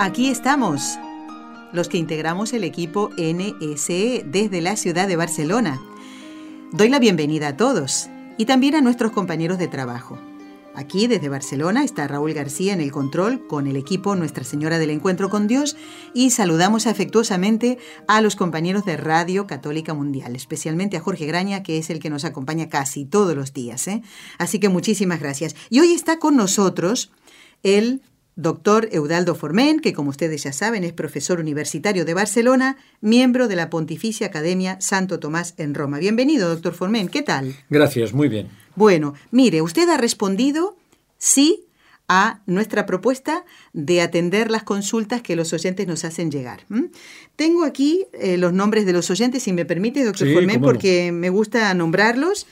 Aquí estamos, los que integramos el equipo NSE desde la ciudad de Barcelona. Doy la bienvenida a todos y también a nuestros compañeros de trabajo. Aquí desde Barcelona está Raúl García en el control con el equipo Nuestra Señora del Encuentro con Dios y saludamos afectuosamente a los compañeros de Radio Católica Mundial, especialmente a Jorge Graña, que es el que nos acompaña casi todos los días. ¿eh? Así que muchísimas gracias. Y hoy está con nosotros el doctor Eudaldo Formen, que como ustedes ya saben es profesor universitario de Barcelona, miembro de la Pontificia Academia Santo Tomás en Roma. Bienvenido, doctor Formen, ¿qué tal? Gracias, muy bien. Bueno, mire, usted ha respondido sí a nuestra propuesta de atender las consultas que los oyentes nos hacen llegar. Tengo aquí eh, los nombres de los oyentes, si me permite, doctor Formen, porque me gusta nombrarlos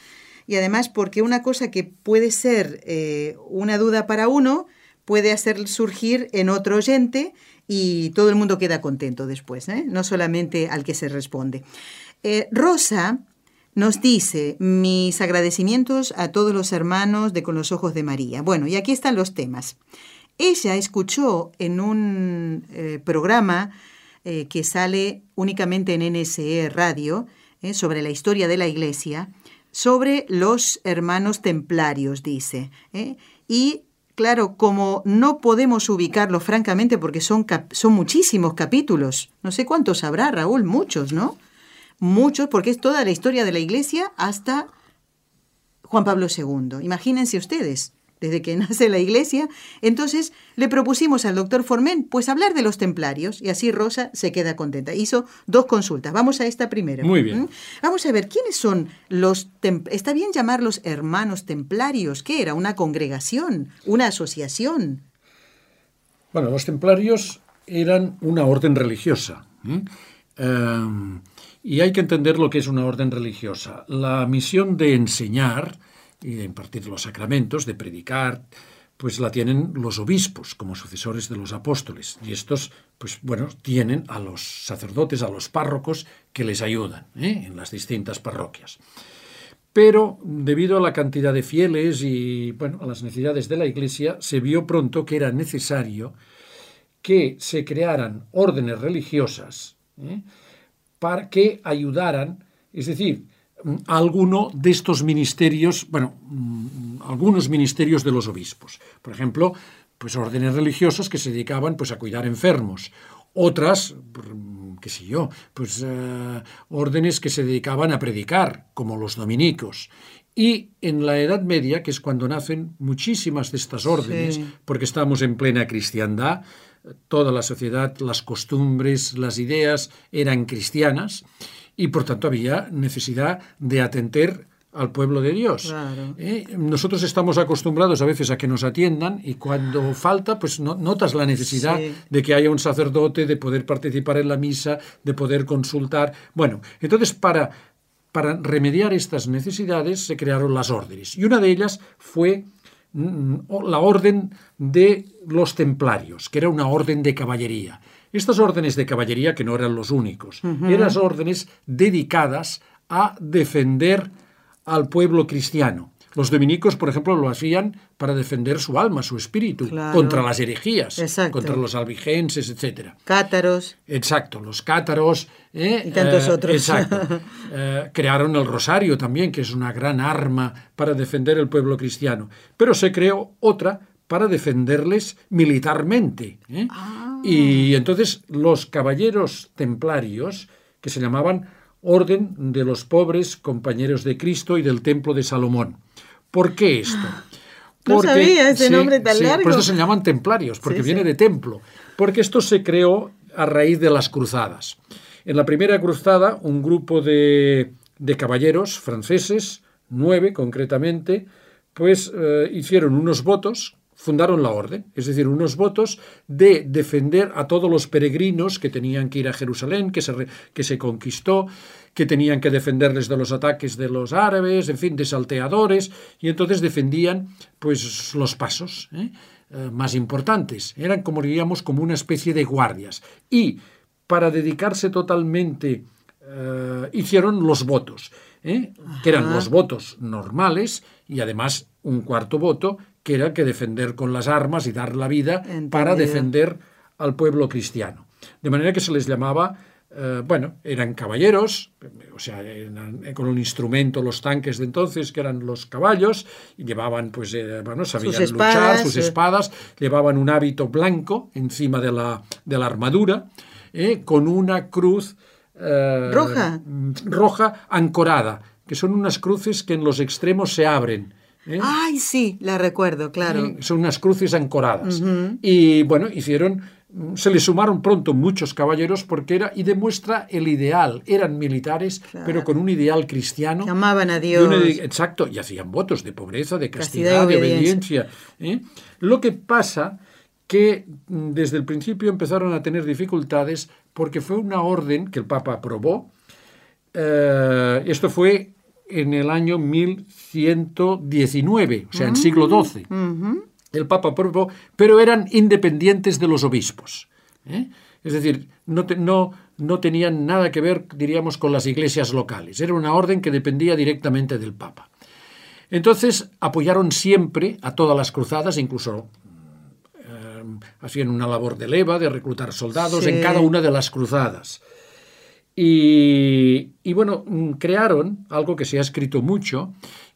y además porque una cosa que puede ser eh, una duda para uno, puede hacer surgir en otro oyente y todo el mundo queda contento después, ¿eh? no solamente al que se responde. Eh, Rosa nos dice, mis agradecimientos a todos los hermanos de Con los Ojos de María. Bueno, y aquí están los temas. Ella escuchó en un eh, programa que sale únicamente en NSE Radio sobre la historia de la Iglesia, sobre los hermanos templarios, dice. Y Claro, como no podemos ubicarlo francamente porque son, son muchísimos capítulos, no sé cuántos habrá, Raúl, muchos, ¿no? Muchos, porque es toda la historia de la Iglesia hasta Juan Pablo II. Imagínense ustedes desde que nace la iglesia. Entonces le propusimos al doctor Formen pues hablar de los templarios y así Rosa se queda contenta. Hizo dos consultas. Vamos a esta primera. Muy bien. ¿Mm? Vamos a ver, ¿quiénes son los... ¿Está bien llamarlos hermanos templarios? ¿Qué era? ¿Una congregación? ¿Una asociación? Bueno, los templarios eran una orden religiosa. Em, y hay que entender lo que es una orden religiosa. La misión de enseñar y de impartir los sacramentos, de predicar, pues la tienen los obispos como sucesores de los apóstoles. Y estos, pues bueno, tienen a los sacerdotes, a los párrocos que les ayudan ¿eh? en las distintas parroquias. Pero debido a la cantidad de fieles y bueno, a las necesidades de la Iglesia, se vio pronto que era necesario que se crearan órdenes religiosas ¿eh? para que ayudaran, es decir, alguno de estos ministerios, bueno, mm, algunos ministerios de los obispos. Por ejemplo, pues órdenes religiosas que se dedicaban pues a cuidar enfermos, otras, mm, qué sé yo, pues eh, órdenes que se dedicaban a predicar, como los dominicos. Y en la Edad Media, que es cuando nacen muchísimas de estas órdenes, porque estamos en plena cristiandad, toda la sociedad, las costumbres, las ideas eran cristianas, y por tanto había necesidad de atender al pueblo de Dios. ¿Eh? Nosotros estamos acostumbrados a veces a que nos atiendan y cuando falta, pues no, notas la necesidad de que haya un sacerdote, de poder participar en la misa, de poder consultar. Bueno, entonces para, para remediar estas necesidades se crearon las órdenes y una de ellas fue mm, la orden de los templarios, que era una orden de caballería. Estas órdenes de caballería, que no eran los únicos, eran órdenes dedicadas a defender al pueblo cristiano. Los dominicos, por ejemplo, lo hacían para defender su alma, su espíritu, contra las herejías, contra los albigenses, etc. Cátaros. Exacto, los cátaros. ¿eh? y tantos eh, otros. Exacto. Eh, crearon el rosario también, que es una gran arma para defender el pueblo cristiano. Pero se creó otra para defenderles militarmente. Ah. Y entonces los caballeros templarios, que se llamaban Orden de los Pobres Compañeros de Cristo y del Templo de Salomón. ¿Por qué esto? no sabía ese nombre tan largo. Por eso se llaman templarios, porque viene de templo. Porque esto se creó a raíz de las cruzadas. En la primera cruzada, un grupo de, de caballeros franceses, nueve concretamente, pues eh, hicieron unos votos fundaron la orden, es decir, unos votos de defender a todos los peregrinos que tenían que ir a Jerusalén, que se, que se conquistó, que tenían que defenderles de los ataques de los árabes, en fin, de salteadores, y entonces defendían pues los pasos ¿eh? Eh, más importantes. Eran, como diríamos, como una especie de guardias. Y para dedicarse totalmente, eh, hicieron los votos, que eran los votos normales y además un cuarto voto que era que defender con las armas y dar la vida para defender al pueblo cristiano. De manera que se les llamaba, eh, bueno, eran caballeros, o sea, con un instrumento, los tanques de entonces, que eran los caballos, y llevaban, pues, eh, bueno, sabían luchar, sus eh. espadas, llevaban un hábito blanco encima de la, de la armadura, con una cruz roja. roja ancorada, que son unas cruces que en los extremos se abren ¿Eh? Ay, sí, la recuerdo, claro. Son unas cruces ancoradas. Y bueno, hicieron, se le sumaron pronto muchos caballeros porque era, y demuestra el ideal. Eran militares, pero con un ideal cristiano. amaban a Dios. exacto, y hacían votos de pobreza, de castidad, de obediencia. ¿eh? Lo que pasa que mm, desde el principio empezaron a tener dificultades porque fue una orden que el Papa aprobó. Eh, esto fue en el año 1119, o sea, en siglo XII. El Papa aprobó, pero eran independientes de los obispos. ¿eh? Es decir, no, no, no tenían nada que ver, diríamos, con las iglesias locales. Era una orden que dependía directamente del Papa. Entonces apoyaron siempre a todas las cruzadas, incluso eh, hacían una labor de leva, de reclutar soldados en cada una de las cruzadas. Y, bueno, mm, crearon algo que se ha escrito mucho,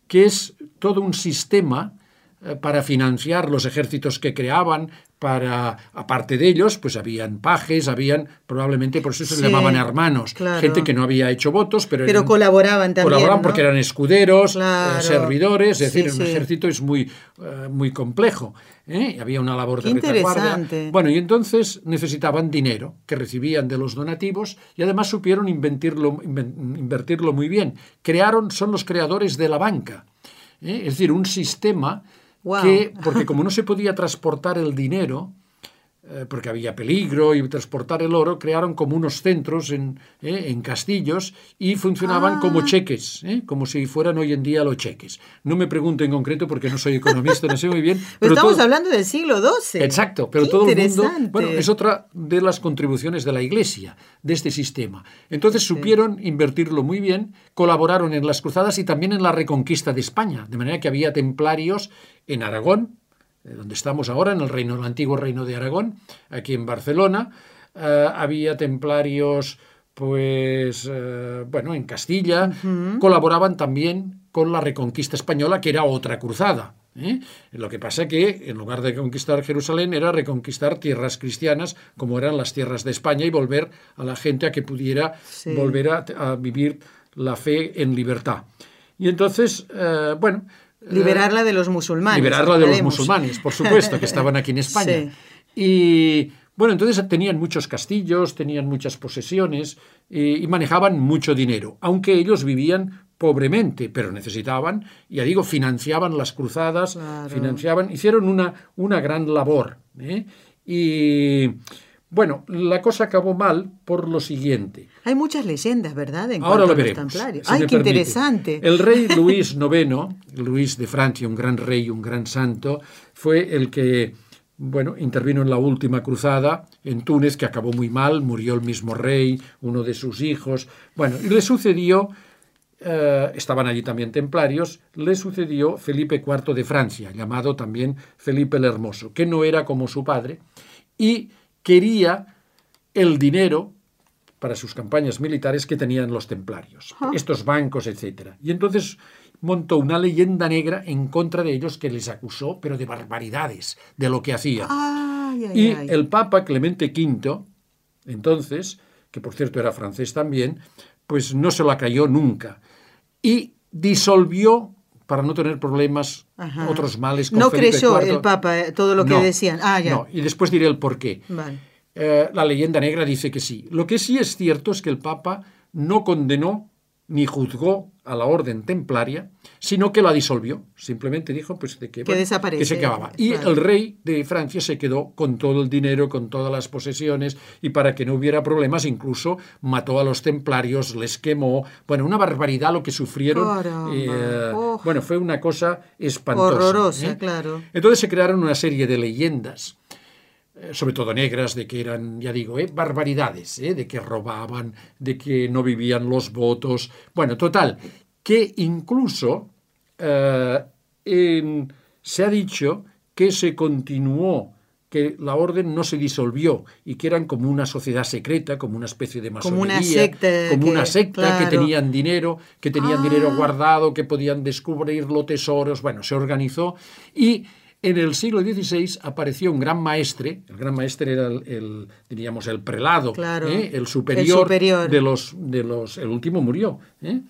que es todo un sistema para financiar los ejércitos que creaban, para, aparte de ellos, pues habían pajes, habían, probablemente por eso se llamaban hermanos, gente que no había hecho votos, pero, pero colaboraban también. Colaboraban porque eran escuderos, eh, servidores, es decir, un ejército es muy, eh, muy complejo. ¿eh? Había una labor de retaguardia. Bueno, y entonces necesitaban dinero que recibían de los donativos y además supieron invertirlo, invertirlo muy bien. Crearon, son los creadores de la banca. Es decir, un sistema que, porque como no se podía transportar el dinero, eh, porque había peligro y transportar el oro, crearon como unos centros en, eh, en castillos y funcionaban como ah. cheques, eh, como si fueran hoy en día los cheques. No me pregunto en concreto porque no soy economista, no sé muy bien. Pero, estamos hablando del siglo XII. Exacto, pero todo el mundo... Bueno, es otra de las contribuciones de la Iglesia, de este sistema. Entonces supieron invertirlo muy bien, colaboraron en las cruzadas y también en la reconquista de España, de manera que había templarios en Aragón, eh, donde estamos ahora, en el reino, el antiguo reino de Aragón, aquí en Barcelona. Eh, había templarios, pues, eh, bueno, en Castilla. Colaboraban también con la reconquista española, que era otra cruzada. Lo que pasa que en lugar de conquistar Jerusalén era reconquistar tierras cristianas como eran las tierras de España y volver a la gente a que pudiera volver a, vivir la fe en libertad. Y entonces, bueno, Liberarla de los musulmanes. Liberarla de los musulmanes, por supuesto, que estaban aquí en España. Y bueno, entonces tenían muchos castillos, tenían muchas posesiones y, manejaban mucho dinero, aunque ellos vivían pobremente, pero necesitaban, ya digo, financiaban las cruzadas, financiaban, hicieron una, una gran labor. ¿eh? Y bueno, la cosa acabó mal por lo siguiente. Hay muchas leyendas, ¿verdad? En Ahora lo veremos. ¡Ay, qué interesante! El rey Luis IX, Luis de Francia, un gran rey, un gran santo, fue el que, bueno, intervino en la última cruzada en Túnez, que acabó muy mal, murió el mismo rey, uno de sus hijos. Bueno, y le sucedió, eh, estaban allí también templarios, le sucedió Felipe IV de Francia, llamado también Felipe el Hermoso, que no era como su padre, y quería el dinero para sus campañas militares que tenían los templarios, estos bancos, etc. Y entonces montó una leyenda negra en contra de ellos que les acusó, pero de barbaridades, de lo que hacía. y el Papa Clemente V, entonces, que por cierto era francés también, pues no se la cayó nunca. Y disolvió para no tener problemas, otros males. Con no creyó el Papa eh, todo lo que decían. Ah, ya. No, y después diré el por qué. Eh, la leyenda negra dice que sí. Lo que sí es cierto es que el Papa no condenó ni juzgó a la orden templaria, sino que la disolvió. Simplemente dijo pues, de que, que, desaparece, se acababa. Y el rey de Francia se quedó con todo el dinero, con todas las posesiones, y para que no hubiera problemas, incluso mató a los templarios, les quemó. Bueno, una barbaridad lo que sufrieron. Eh, bueno, fue una cosa espantosa. Horrorosa, ¿eh? claro. Entonces se crearon una serie de leyendas sobre todo negras, de que eran, ya digo, eh, barbaridades, eh, de que robaban, de que no vivían los votos. Bueno, total, que incluso se ha dicho que se continuó que la orden no se disolvió y que eran como una sociedad secreta, como una especie de masonería, como una secta, como que, una secta que tenían dinero, que tenían dinero ah. guardado, que podían descubrirlo, tesoros, bueno, se organizó y en el siglo XVI apareció un gran maestre, el gran maestre era el, diríamos, el prelado, ¿eh? el, superior de los, de los, el último murió, ¿eh?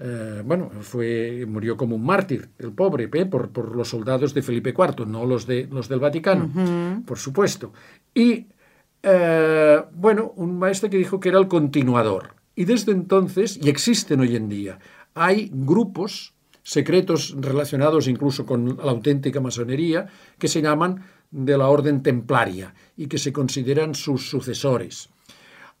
Eh, bueno, fue, murió como un mártir, el pobre, por, por, los soldados de Felipe IV, no los, de, los del Vaticano, por supuesto. Y, bueno, un maestre que dijo que era el continuador. Y desde entonces, y existen hoy en día, hay grupos secretos relacionados incluso con la auténtica masonería, que se llaman de la orden templaria y que se consideran sus sucesores.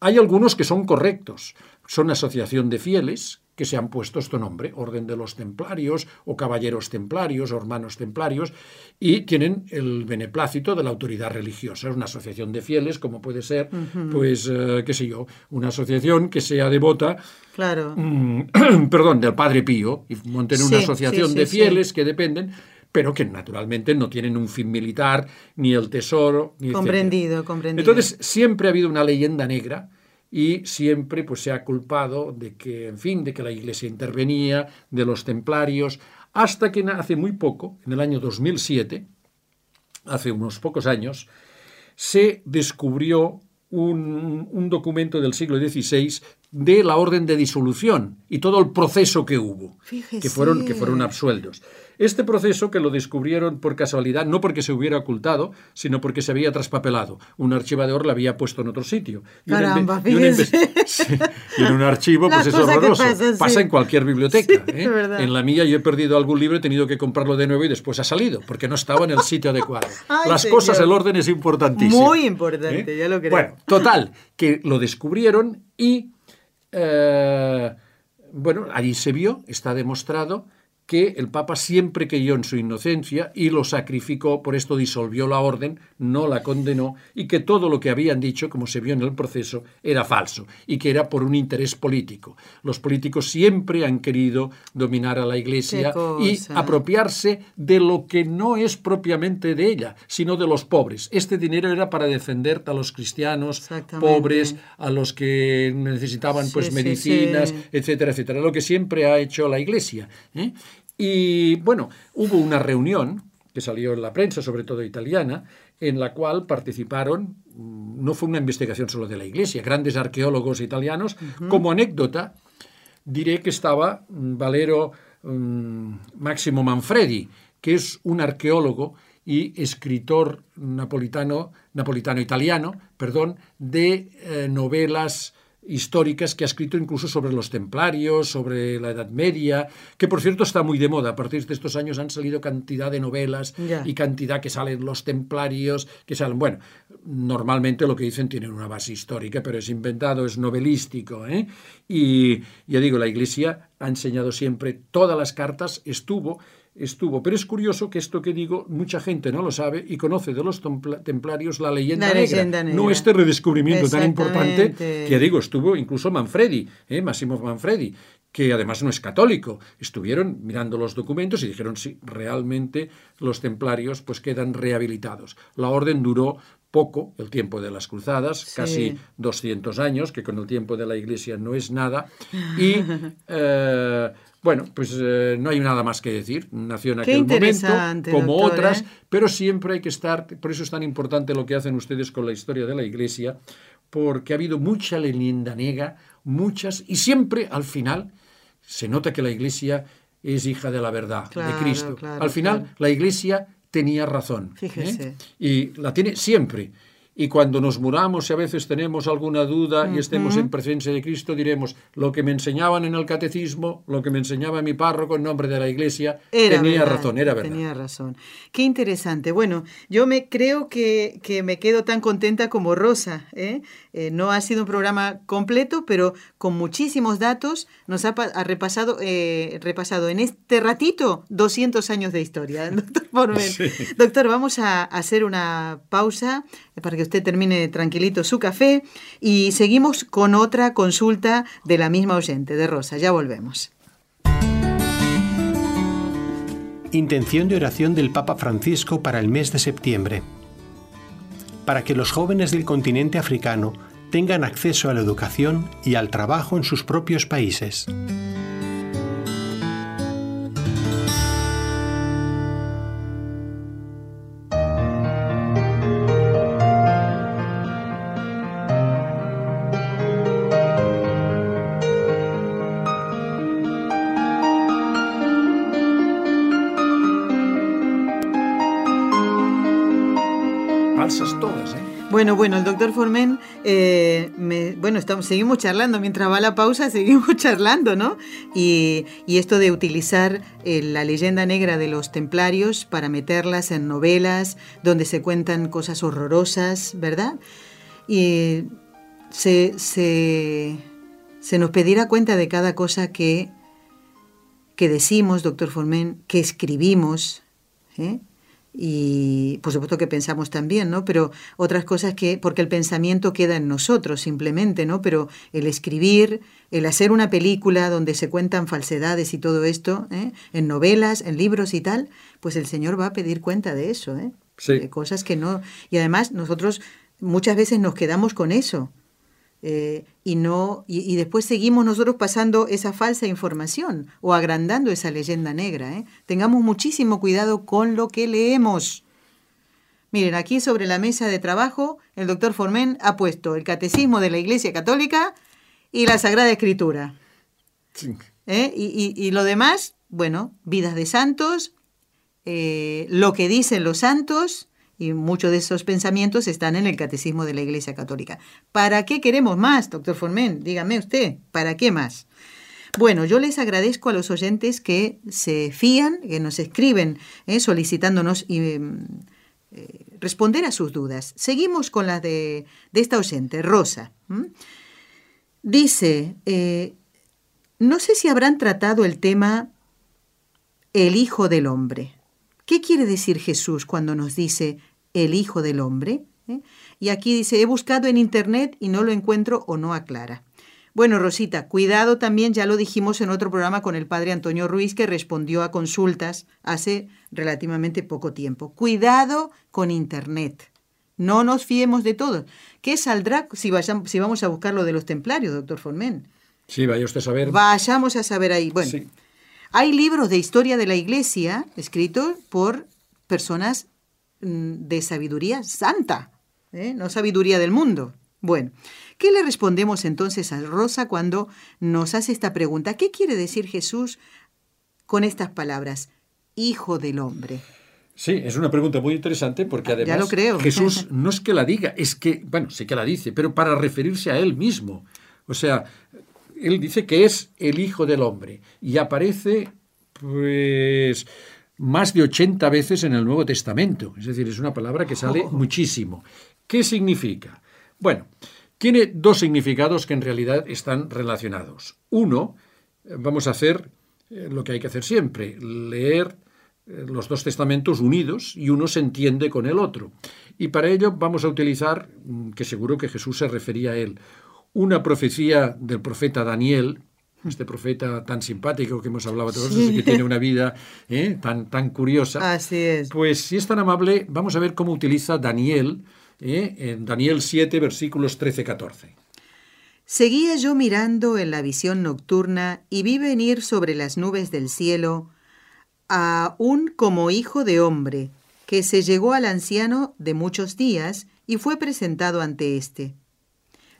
Hay algunos que son correctos, son asociación de fieles, que se han puesto este nombre, Orden de los Templarios o Caballeros Templarios o Hermanos Templarios, y tienen el beneplácito de la autoridad religiosa. Es una asociación de fieles, como puede ser, pues, eh, qué sé yo, una asociación que sea devota, claro. Mm, perdón, del Padre Pío, y monten una asociación de fieles que dependen pero que naturalmente no tienen un fin militar, ni el tesoro, ni Comprendido, comprendido. Entonces, siempre ha habido una leyenda negra y siempre pues se ha culpado de que, en fin, de que la Iglesia intervenía, de los templarios, hasta que hace muy poco, en el año 2007, hace unos pocos años, se descubrió un, un, documento del siglo XVI de la orden de disolución y todo el proceso que hubo, que fueron, que fueron absueltos. Este proceso que lo descubrieron por casualidad, no porque se hubiera ocultado, sino porque se había traspapelado. Un archivador la había puesto en otro sitio. Y Caramba, y, en un archivo, pues es horroroso. Pasa, en cualquier biblioteca. ¿eh? En la mía yo he perdido algún libro he tenido que comprarlo de nuevo y después ha salido, porque no estaba en el sitio adecuado. Las cosas, el orden es importantísimo. Muy importante, ¿eh? ya lo creo. Bueno, total, que lo descubrieron y... Eh, bueno, allí se vio, está demostrado que el Papa siempre creyó en su inocencia y lo sacrificó, por esto disolvió la orden, no la condenó, y que todo lo que habían dicho, como se vio en el proceso, era falso, y que era por un interés político. Los políticos siempre han querido dominar a la Iglesia y apropiarse de lo que no es propiamente de ella, sino de los pobres. Este dinero era para defender a los cristianos pobres, a los que necesitaban pues medicinas, etcétera, etcétera, lo que siempre ha hecho la Iglesia. ¿eh? Y bueno, hubo una reunión que salió en la prensa, sobre todo italiana, en la cual participaron, mm, no fue una investigación solo de la Iglesia, grandes arqueólogos italianos. Como anécdota, diré que estaba mm, Valero mm, Máximo Manfredi, que es un arqueólogo y escritor napolitano, napolitano italiano, perdón, de eh, novelas históricas que ha escrito incluso sobre los templarios, sobre la Edad Media, que por cierto está muy de moda. A partir de estos años han salido cantidad de novelas y cantidad que salen los templarios, que salen, bueno, normalmente lo que dicen tienen una base histórica, pero es inventado, es novelístico. ¿eh? Y ya digo, la Iglesia ha enseñado siempre todas las cartas, estuvo estuvo. Pero es curioso que esto que digo, mucha gente no lo sabe y conoce de los templarios la leyenda, negra, no este redescubrimiento tan importante que digo, estuvo incluso Manfredi, ¿eh? Massimo Manfredi, que además no es católico. Estuvieron mirando los documentos y dijeron, sí, realmente los templarios pues quedan rehabilitados. La orden duró poco, el tiempo de las cruzadas, casi 200 años, que con el tiempo de la Iglesia no es nada, y eh, bueno, pues eh, no hay nada más que decir. Nació en aquel momento, como otras, ¿eh? pero siempre hay que estar. Por eso es tan importante lo que hacen ustedes con la historia de la Iglesia, porque ha habido mucha leyenda negra, muchas, y siempre al final se nota que la Iglesia es hija de la verdad, de Cristo. al final, la Iglesia tenía razón. ¿eh? Y la tiene siempre. Y cuando nos muramos y a veces tenemos alguna duda y estemos en presencia de Cristo, diremos, lo que me enseñaban en el catecismo, lo que me enseñaba mi párroco en nombre de la iglesia, tenía razón, era verdad. Tenía razón. Qué interesante. Bueno, yo me creo que, que me quedo tan contenta como Rosa. ¿eh? Eh, no ha sido un programa completo, pero con muchísimos datos nos ha, repasado, eh, repasado en este ratito 200 años de historia. Doctor, Doctor vamos a hacer una pausa para que usted termine tranquilito su café y seguimos con otra consulta de la misma oyente, de Rosa. Ya volvemos. Intención de oración del Papa Francisco para el mes de septiembre. Para que los jóvenes del continente africano tengan acceso a la educación y al trabajo en sus propios países. Formen, eh, bueno, estamos, seguimos charlando, mientras va la pausa seguimos charlando, ¿no? Y, esto de utilizar eh, la leyenda negra de los templarios para meterlas en novelas donde se cuentan cosas horrorosas, ¿verdad? Y se, se, nos pedirá cuenta de cada cosa que, que decimos, doctor Formen, que escribimos, ¿eh? Y por supuesto que pensamos también, ¿no? Pero otras cosas que, porque el pensamiento queda en nosotros simplemente, ¿no? Pero el escribir, el hacer una película donde se cuentan falsedades y todo esto, ¿eh? en novelas, en libros y tal, pues el Señor va a pedir cuenta de eso, ¿eh? Sí. cosas que no... Y además nosotros muchas veces nos quedamos con eso. Eh, y no y, después seguimos nosotros pasando esa falsa información o agrandando esa leyenda negra. ¿eh? Tengamos muchísimo cuidado con lo que leemos. Miren, aquí sobre la mesa de trabajo el doctor Formen ha puesto el Catecismo de la Iglesia Católica y la Sagrada Escritura. ¿Eh? Y, lo demás, bueno, vidas de santos, lo que dicen los santos, y muchos de esos pensamientos están en el catecismo de la Iglesia Católica. ¿Para qué queremos más, doctor Formen? Dígame usted, ¿para qué más? Bueno, yo les agradezco a los oyentes que se fían, que nos escriben eh, solicitándonos em, eh, responder a sus dudas. Seguimos con la de, esta oyente, Rosa. Dice, eh, no sé si habrán tratado el tema el Hijo del Hombre. ¿Qué quiere decir Jesús cuando nos dice el Hijo del Hombre. ¿eh? Y aquí dice, he buscado en Internet y no lo encuentro o no aclara. Bueno, Rosita, cuidado también, ya lo dijimos en otro programa con el padre Antonio Ruiz, que respondió a consultas hace relativamente poco tiempo. Cuidado con Internet. No nos fiemos de todo. ¿Qué saldrá si, vayamos, si vamos a buscar lo de los templarios, doctor Formen? Sí, vaya usted a saber. Vayamos a saber ahí. Bueno, hay libros de historia de la Iglesia escritos por personas Mm, de sabiduría santa, ¿eh? no sabiduría del mundo. Bueno, ¿qué le respondemos entonces a Rosa cuando nos hace esta pregunta? ¿Qué quiere decir Jesús con estas palabras? Hijo del hombre. Sí, es una pregunta muy interesante porque además Jesús no es que la diga, es que, bueno, sé que la dice, pero para referirse a él mismo. O sea, él dice que es el Hijo del Hombre y aparece, pues, más de 80 veces en el Nuevo Testamento. Es decir, es una palabra que sale oh. muchísimo. ¿Qué significa? Bueno, tiene dos significados que en realidad están relacionados. Uno, vamos a hacer eh, lo que hay que hacer siempre, leer eh, los dos testamentos unidos y uno se entiende con el otro. Y para ello vamos a utilizar, mm, que seguro que Jesús se refería a él, una profecía del profeta Daniel, este profeta tan simpático que hemos hablado todos, que tiene una vida ¿eh? tan, tan curiosa. Así es. Pues si es tan amable, vamos a ver cómo utiliza Daniel, ¿eh? en Daniel 7, versículos 13-14. Seguía yo mirando en la visión nocturna y vi venir sobre las nubes del cielo a un como hijo de hombre, que se llegó al anciano de muchos días y fue presentado ante éste.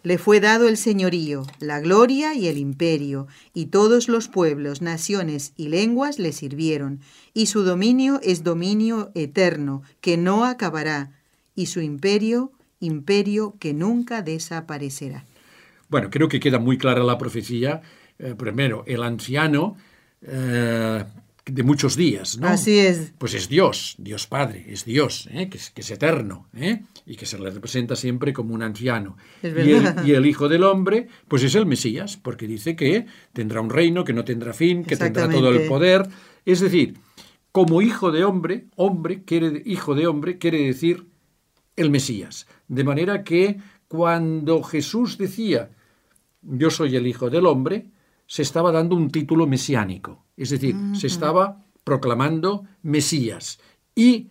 Le fue dado el señorío, la gloria y el imperio, y todos los pueblos, naciones y lenguas le sirvieron, y su dominio es dominio eterno, que no acabará, y su imperio imperio que nunca desaparecerá. Bueno, creo que queda muy clara la profecía. Eh, primero, el anciano eh, de muchos días, ¿no? Así es. Pues es Dios, Dios Padre, es Dios, ¿eh? que, es, que es eterno, ¿eh? y que se le representa siempre como un anciano. Es y, el, verdad. y el Hijo del Hombre, pues es el Mesías, porque dice que tendrá un reino, que no tendrá fin, que tendrá todo el poder. Es decir, como hijo de hombre, hombre quiere, hijo de hombre quiere decir el Mesías. De manera que cuando Jesús decía, yo soy el Hijo del Hombre, se estaba dando un título mesiánico. Es decir, se estaba proclamando Mesías. Y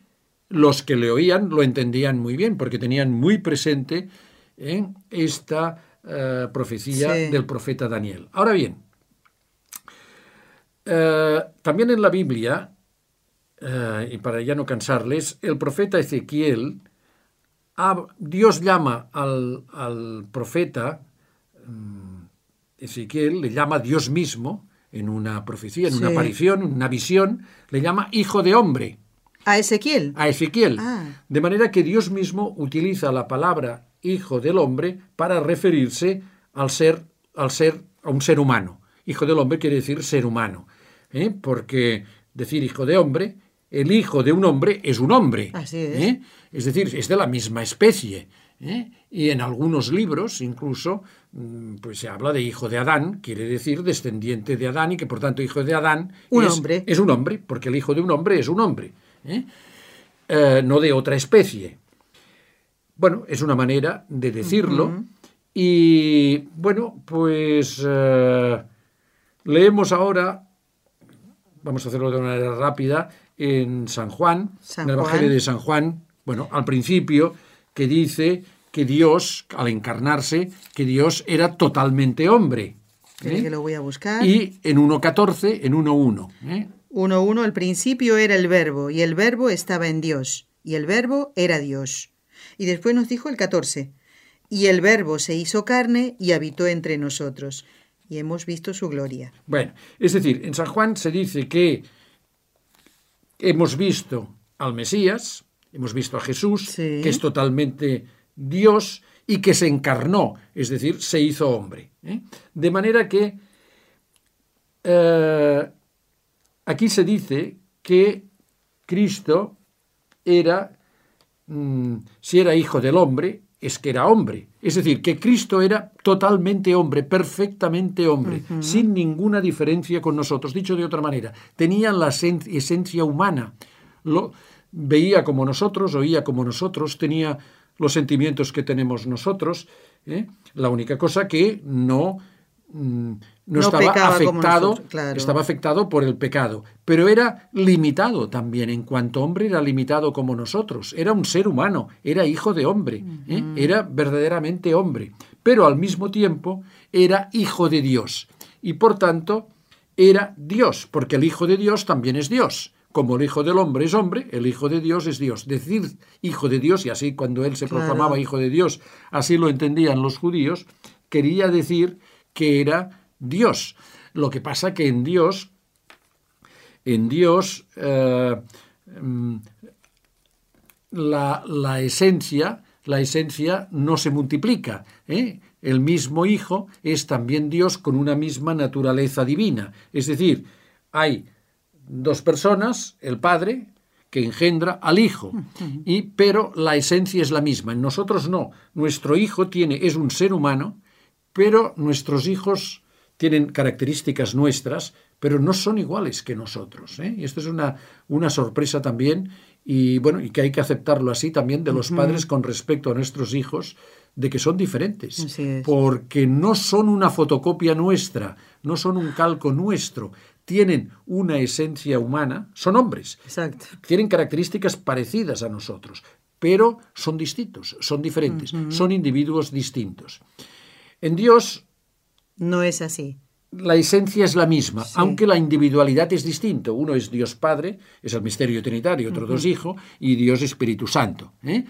los que le oían lo entendían muy bien, porque tenían muy presente ¿eh? esta eh, profecía Sí. del profeta Daniel. Ahora bien, eh, también en la Biblia, y para ya no cansarles, el profeta Ezequiel, Dios llama al, al profeta mm, Ezequiel, le llama Dios mismo en una profecía, en una aparición, en una visión, le llama hijo de hombre A Ezequiel. a Ezequiel. Ah. De manera que Dios mismo utiliza la palabra hijo del hombre para referirse al ser, al ser, a un ser humano. Hijo del hombre quiere decir ser humano. ¿eh? Porque decir hijo de hombre, el hijo de un hombre es un hombre. Así es. ¿eh? Es decir, es de la misma especie. ¿eh? Y en algunos libros incluso pues se habla de hijo de Adán, quiere decir descendiente de Adán y que por tanto hijo de Adán Un es, hombre. es un hombre, porque el hijo de un hombre es un hombre. ¿eh? Eh, no de otra especie. Bueno, es una manera de decirlo. Y bueno, pues eh, leemos ahora, vamos a hacerlo de una manera rápida, en San Juan, San en el Evangelio Juan. de San Juan, bueno, al principio, que dice que Dios, al encarnarse, que Dios era totalmente hombre. ¿eh? que lo voy a buscar. Y en 1.14, en 1.1. ¿eh? 1.1, al principio era el verbo, y el verbo estaba en Dios, y el verbo era Dios. Y después nos dijo el 14, y el verbo se hizo carne y habitó entre nosotros, y hemos visto su gloria. Bueno, es decir, en San Juan se dice que hemos visto al Mesías, hemos visto a Jesús, Sí. que es totalmente Dios y que se encarnó, es decir, se hizo hombre. ¿eh? De manera que eh, aquí se dice que Cristo era, mm, si era hijo del hombre, es que era hombre. Es decir, que Cristo era totalmente hombre, perfectamente hombre, sin ninguna diferencia con nosotros. Dicho de otra manera, tenía la esen- esencia humana. Lo, veía como nosotros, oía como nosotros, tenía los sentimientos que tenemos nosotros. ¿eh? La única cosa que no, mm, no, No estaba afectado, nosotros, claro. estaba afectado por el pecado, pero era limitado también, en cuanto hombre era limitado como nosotros, era un ser humano, era hijo de hombre, ¿eh? era verdaderamente hombre, pero al mismo tiempo era hijo de Dios y por tanto era Dios, porque el hijo de Dios también es Dios. Como el hijo del hombre es hombre, el hijo de Dios es Dios. Decir hijo de Dios, y así cuando él se Claro. proclamaba hijo de Dios, así lo entendían los judíos, quería decir que era Dios. Lo que pasa que en Dios, en Dios, eh, mm, la, la esencia, la esencia no se multiplica. ¿eh? El mismo Hijo es también Dios con una misma naturaleza divina. Es decir, hay dos personas, el Padre, que engendra al Hijo, y, pero la esencia es la misma. En nosotros no. Nuestro Hijo tiene, es un ser humano, pero nuestros hijos tienen características nuestras, pero no son iguales que nosotros. ¿eh? Y esto es una, una sorpresa también, y bueno, y que hay que aceptarlo así también de los padres con respecto a nuestros hijos, de que son diferentes, porque no son una fotocopia nuestra, no son un calco nuestro, tienen una esencia humana, son hombres, Exacto. tienen características parecidas a nosotros, pero son distintos, son diferentes, son individuos distintos. En Dios No es así. la esencia es la misma, Sí. aunque la individualidad es distinto. Uno es Dios Padre, es el misterio trinitario, otro Dios Hijo, y Dios Espíritu Santo. ¿eh?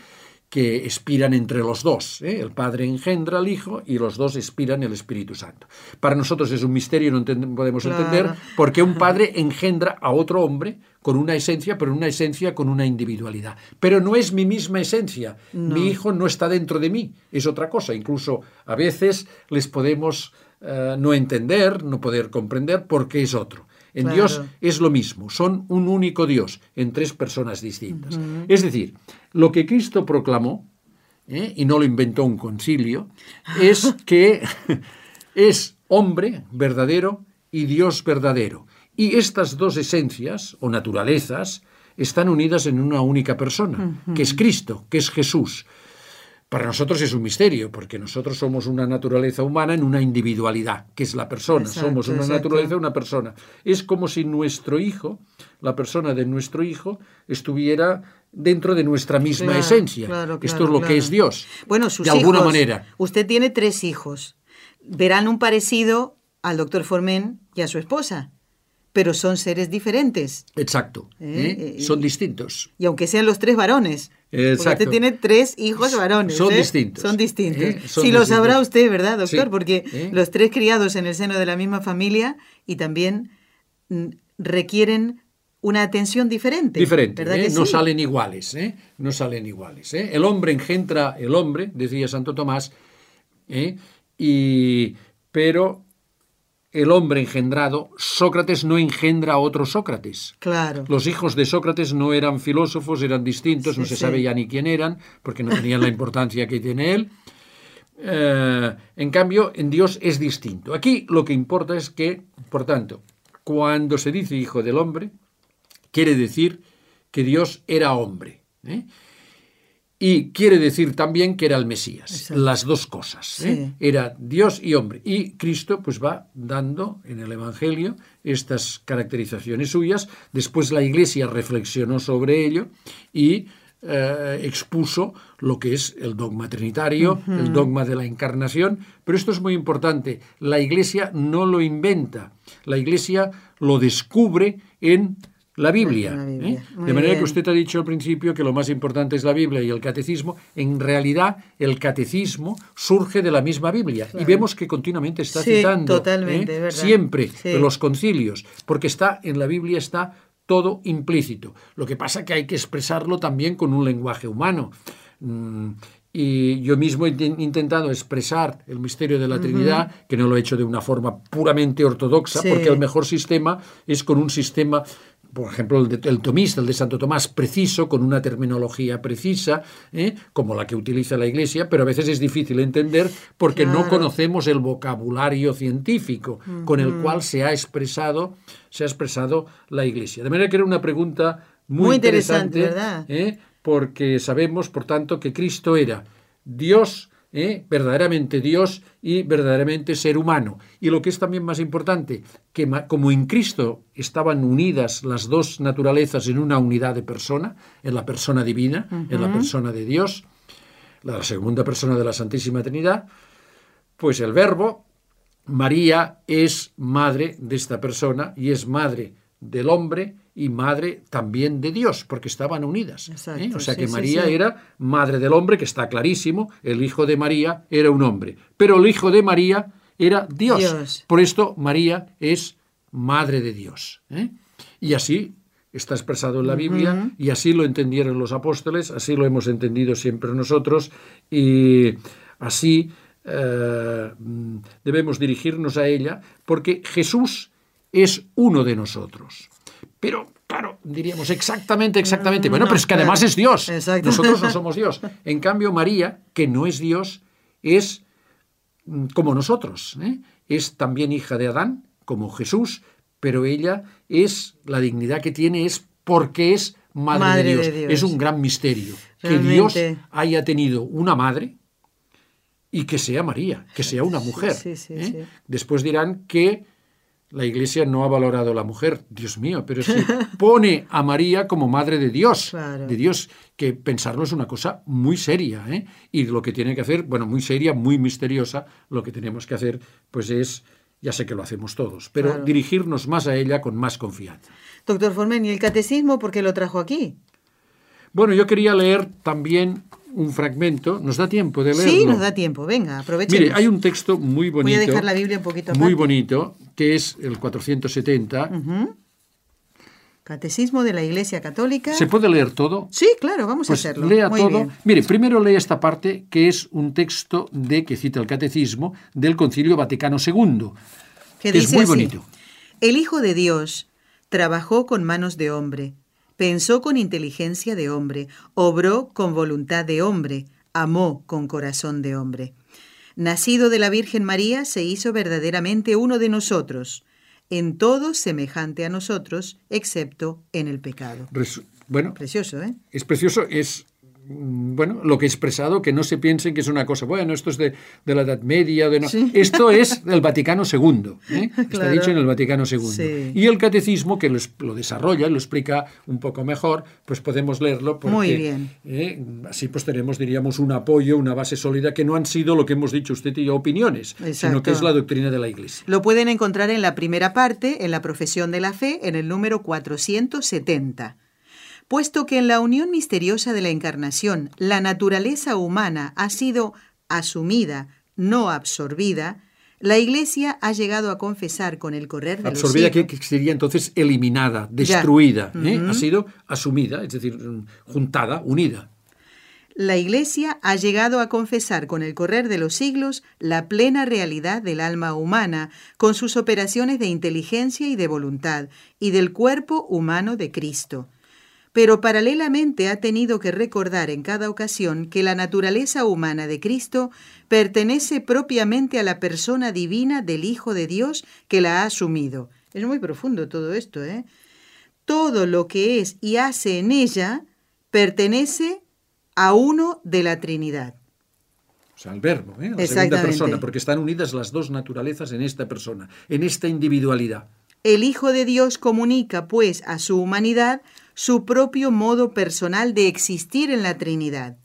Que expiran entre los dos. ¿eh? El Padre engendra al Hijo y los dos expiran el Espíritu Santo. Para nosotros es un misterio, no podemos entender por qué un padre engendra a otro hombre con una esencia, pero una esencia con una individualidad. Pero no es mi misma esencia. Mi hijo no está dentro de mí, es otra cosa. Incluso a veces les podemos eh, no entender, no poder comprender por qué es otro. En Dios es lo mismo, son un único Dios en tres personas distintas. Es decir, lo que Cristo proclamó, ¿eh? y no lo inventó un concilio, es que es hombre verdadero y Dios verdadero. Y estas dos esencias o naturalezas están unidas en una única persona, que es Cristo, que es Jesús. Para nosotros es un misterio, porque nosotros somos una naturaleza humana en una individualidad, que es la persona. somos una naturaleza, una persona. Es como si nuestro hijo, la persona de nuestro hijo, estuviera dentro de nuestra misma esencia. Esto es lo que es Dios. Bueno, sus de alguna manera. Usted tiene tres hijos. Verán un parecido al doctor Formen y a su esposa pero son seres diferentes. Exacto, ¿eh? ¿eh? son distintos. Y aunque sean los tres varones. Exacto. Porque usted tiene tres hijos varones. Son ¿eh? distintos. Son distintos. Si lo sabrá usted, ¿verdad, doctor? Porque los tres criados en el seno de la misma familia y también mm, requieren una atención diferente. Diferente, no salen iguales, no salen iguales. El hombre engendra el hombre, decía Santo Tomás, y, pero el hombre engendrado, Sócrates no engendra a otro Sócrates. Claro. Los hijos de Sócrates no eran filósofos, eran distintos, no se sabe ya ni quién eran, porque no tenían la importancia que tiene él. Eh, en cambio, en Dios es distinto. Aquí lo que importa es que, por tanto, cuando se dice hijo del hombre, quiere decir que Dios era hombre. ¿eh? Y quiere decir también que era el Mesías, las dos cosas. ¿eh? Era Dios y hombre. Y Cristo pues va dando en el Evangelio estas caracterizaciones suyas. Después la Iglesia reflexionó sobre ello y eh, expuso lo que es el dogma trinitario, el dogma de la encarnación. Pero esto es muy importante. La Iglesia no lo inventa. La Iglesia lo descubre en la Biblia. ¿eh? De manera que usted ha dicho al principio que lo más importante es la Biblia y el catecismo. En realidad, el catecismo surge de la misma Biblia. Y vemos que continuamente está citando ¿eh? siempre los concilios, porque está en la Biblia está todo implícito. Lo que pasa es que hay que expresarlo también con un lenguaje humano. Mm, y yo mismo he intentado expresar el misterio de la Trinidad, que no lo he hecho de una forma puramente ortodoxa, porque el mejor sistema es con un sistema por ejemplo, el, de, el, tomista, el de Santo Tomás, preciso, con una terminología precisa, ¿eh? como la que utiliza la Iglesia, pero a veces es difícil entender porque no conocemos el vocabulario científico con el cual se ha expresado, se ha expresado la Iglesia. De manera que era una pregunta muy, interesante, ¿verdad? ¿eh? porque sabemos, por tanto, que Cristo era Dios ¿eh? verdaderamente Dios y verdaderamente ser humano. Y lo que es también más importante, que como en Cristo estaban unidas las dos naturalezas en una unidad de persona, en la persona divina, en la persona de Dios, la segunda persona de la Santísima Trinidad, pues el verbo, María es madre de esta persona y es madre del hombre y madre también de Dios, porque estaban unidas. ¿eh? O sea que María era madre del hombre, que está clarísimo, el hijo de María era un hombre, pero el hijo de María era Dios. Por esto María es madre de Dios. ¿eh? Y así está expresado en la Biblia y así lo entendieron los apóstoles, así lo hemos entendido siempre nosotros y así eh, debemos dirigirnos a ella porque Jesús es uno de nosotros. Pero, claro, diríamos exactamente, exactamente. Bueno, pero es que además es Dios. Nosotros no somos Dios. En cambio, María, que no es Dios, es mm, como nosotros. ¿eh? Es también hija de Adán, como Jesús, pero ella es, la dignidad que tiene es porque es madre, de, Dios. Es un gran misterio. Que Dios haya tenido una madre y que sea María, que sea una mujer. ¿eh? Después dirán que la Iglesia no ha valorado a la mujer, Dios mío, pero si pone a María como madre de Dios, de Dios, que pensarlo es una cosa muy seria, ¿eh? Y lo que tiene que hacer, bueno, muy seria, muy misteriosa, lo que tenemos que hacer, pues es, ya sé que lo hacemos todos, pero dirigirnos más a ella con más confianza. Doctor Formen, ¿y el catecismo por qué lo trajo aquí? Bueno, yo quería leer también un fragmento. ¿Nos da tiempo de leerlo? Sí, nos da tiempo. Venga, aprovechemos. Mire, hay un texto muy bonito. Voy a dejar la Biblia un poquito aparte. Muy bonito, que es el 470. Catecismo de la Iglesia Católica. ¿Se puede leer todo? Sí, claro, vamos Pues a hacerlo. lea Muy todo. bien. Mire, primero lee esta parte, que es un texto de que cita el Catecismo del Concilio Vaticano II, Que que es dice muy así, bonito. El Hijo de Dios trabajó con manos de hombre, pensó con inteligencia de hombre, obró con voluntad de hombre, amó con corazón de hombre. Nacido de la Virgen María, se hizo verdaderamente uno de nosotros, en todo semejante a nosotros, excepto en el pecado. Resu- Bueno, Precioso, ¿eh? es precioso, es bueno, lo que he expresado, que no se piensen que es una cosa, bueno, esto es de, de la Edad Media, de no- Sí. esto es del Vaticano II, ¿eh? está dicho en el Vaticano II. Sí. Y el Catecismo, que lo, lo desarrolla, lo explica un poco mejor, pues podemos leerlo porque Muy bien. ¿eh? así pues tenemos, diríamos, un apoyo, una base sólida, que no han sido lo que hemos dicho usted y yo opiniones, sino Exacto. que es la doctrina de la Iglesia. Lo pueden encontrar en la primera parte, en la profesión de la fe, en el número 470. Puesto que en la unión misteriosa de la encarnación la naturaleza humana ha sido asumida, no absorbida, la Iglesia ha llegado a confesar con el correr de Absorbida los siglos... que, sería entonces eliminada, destruida, ¿eh? ha sido asumida, es decir, mm, juntada, unida. La Iglesia ha llegado a confesar con el correr de los siglos la plena realidad del alma humana, con sus operaciones de inteligencia y de voluntad, y del cuerpo humano de Cristo. Pero paralelamente ha tenido que recordar en cada ocasión que la naturaleza humana de Cristo pertenece propiamente a la persona divina del Hijo de Dios que la ha asumido. Es muy profundo todo esto, ¿eh? Todo lo que es y hace en ella pertenece a uno de la Trinidad. O sea, el verbo, ¿eh? la segunda persona, porque están unidas las dos naturalezas en esta persona, en esta individualidad. El Hijo de Dios comunica, pues, a su humanidad su propio modo personal de existir en la Trinidad.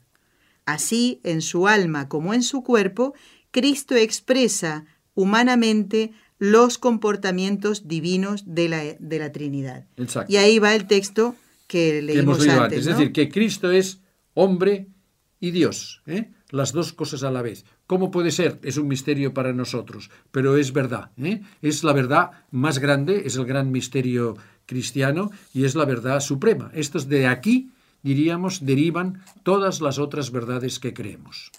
Así, en su alma como en su cuerpo, Cristo expresa humanamente los comportamientos divinos de la, de la Trinidad. Exacto. Y ahí va el texto que que leímos hemos antes. antes. ¿no? Es decir, que Cristo es hombre y Dios, ¿eh? las dos cosas a la vez. ¿Cómo puede ser? Es un misterio para nosotros, pero es verdad. ¿eh? Es la verdad más grande, es el gran misterio cristiano y es la verdad suprema. Estos de aquí, diríamos, derivan todas las otras verdades que creemos.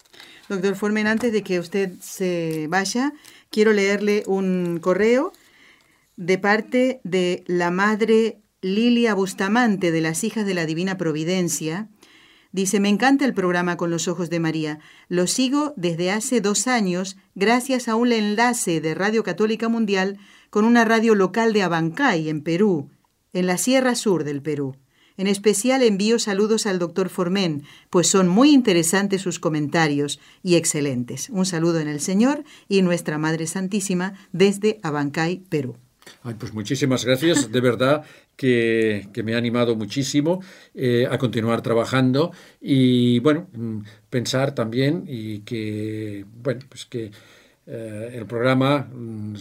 Doctor Formen, antes de que usted se vaya, quiero leerle un correo de parte de la madre Lilia Bustamante de las Hijas de la Divina Providencia. Dice, me encanta el programa con los ojos de María. Lo sigo desde hace dos años gracias a un enlace de Radio Católica Mundial con una radio local de Abancay, en Perú, en la Sierra Sur del Perú. En especial envío saludos al doctor Formen, pues son muy interesantes sus comentarios y excelentes. Un saludo en el Señor y Nuestra Madre Santísima desde Abancay, Perú. Ay, pues muchísimas gracias, de verdad que, que me ha animado muchísimo eh, a continuar trabajando y bueno, mm, pensar también y que, bueno, pues que eh, el programa mm,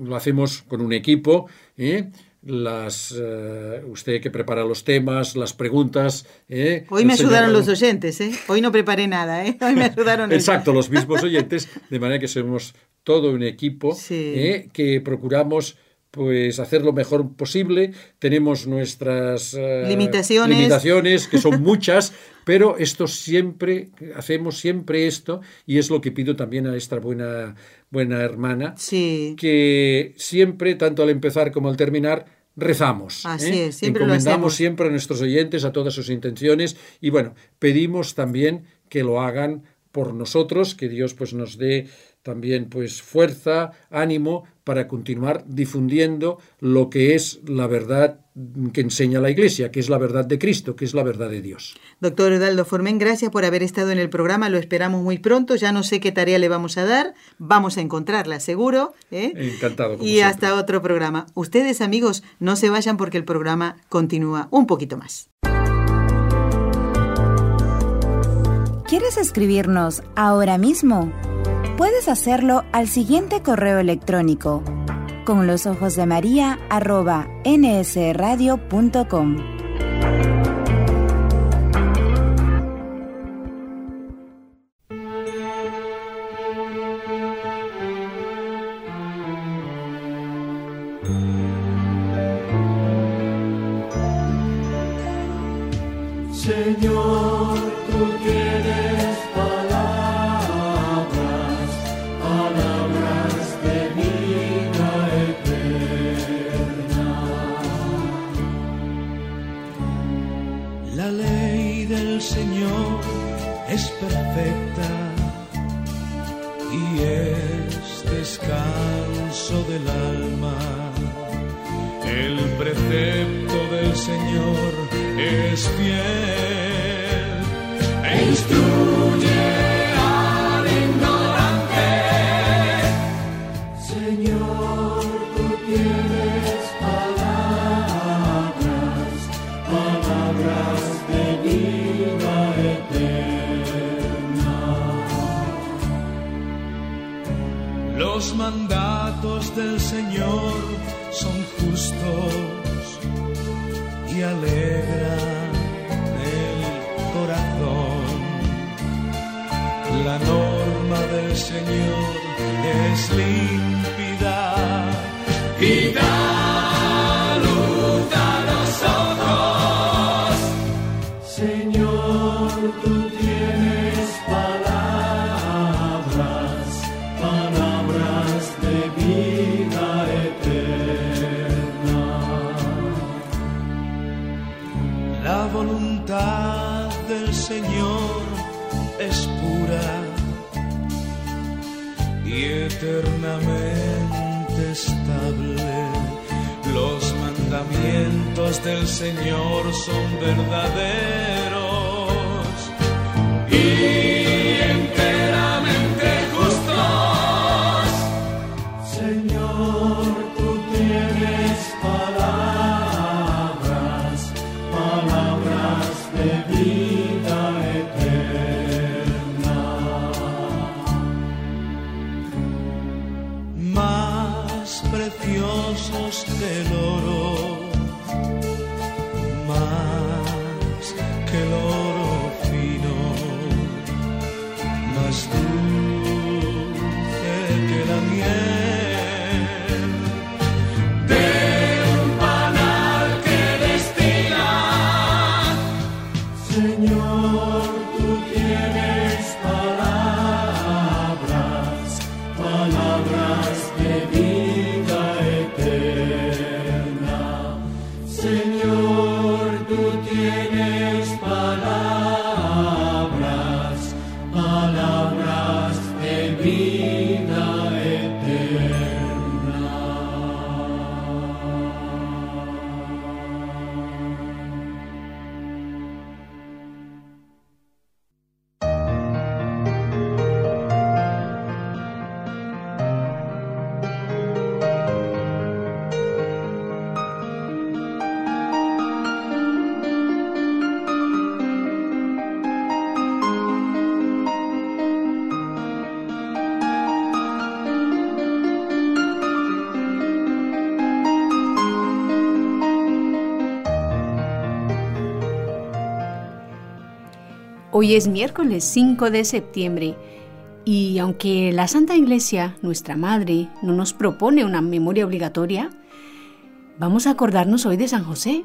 lo hacemos con un equipo, ¿eh? las eh, usted que prepara los temas, las preguntas. ¿eh? Hoy me ayudaron los oyentes, ¿eh? Hoy no preparé nada, ¿eh? Hoy me ayudaron. ellos. Exacto, los mismos oyentes, de manera que somos todo un equipo Sí. ¿eh? que procuramos pues hacer lo mejor posible. Tenemos nuestras eh, Limitaciones. limitaciones, que son muchas, pero esto siempre, hacemos siempre esto, y es lo que pido también a esta buena, buena hermana, Sí. que siempre, tanto al empezar como al terminar, rezamos. Así ¿eh? es, siempre Encomendamos siempre a nuestros oyentes, a todas sus intenciones, y bueno, pedimos también que lo hagan por nosotros, que Dios pues nos dé también pues fuerza, ánimo para continuar difundiendo lo que es la verdad que enseña la Iglesia, que es la verdad de Cristo, que es la verdad de Dios. Doctor Edaldo Formen, gracias por haber estado en el programa. Lo esperamos muy pronto. Ya no sé qué tarea le vamos a dar. Vamos a encontrarla, seguro. ¿eh? Encantado. como Y siempre. hasta otro programa. Ustedes, amigos, no se vayan porque el programa continúa un poquito más. ¿Quieres escribirnos ahora mismo? Puedes hacerlo al siguiente correo electrónico con los ojos de María arroba nsradio.com. del Señor son verdaderos Hoy es miércoles 5 de septiembre y aunque la Santa Iglesia, nuestra Madre, no nos propone una memoria obligatoria, vamos a acordarnos hoy de San José.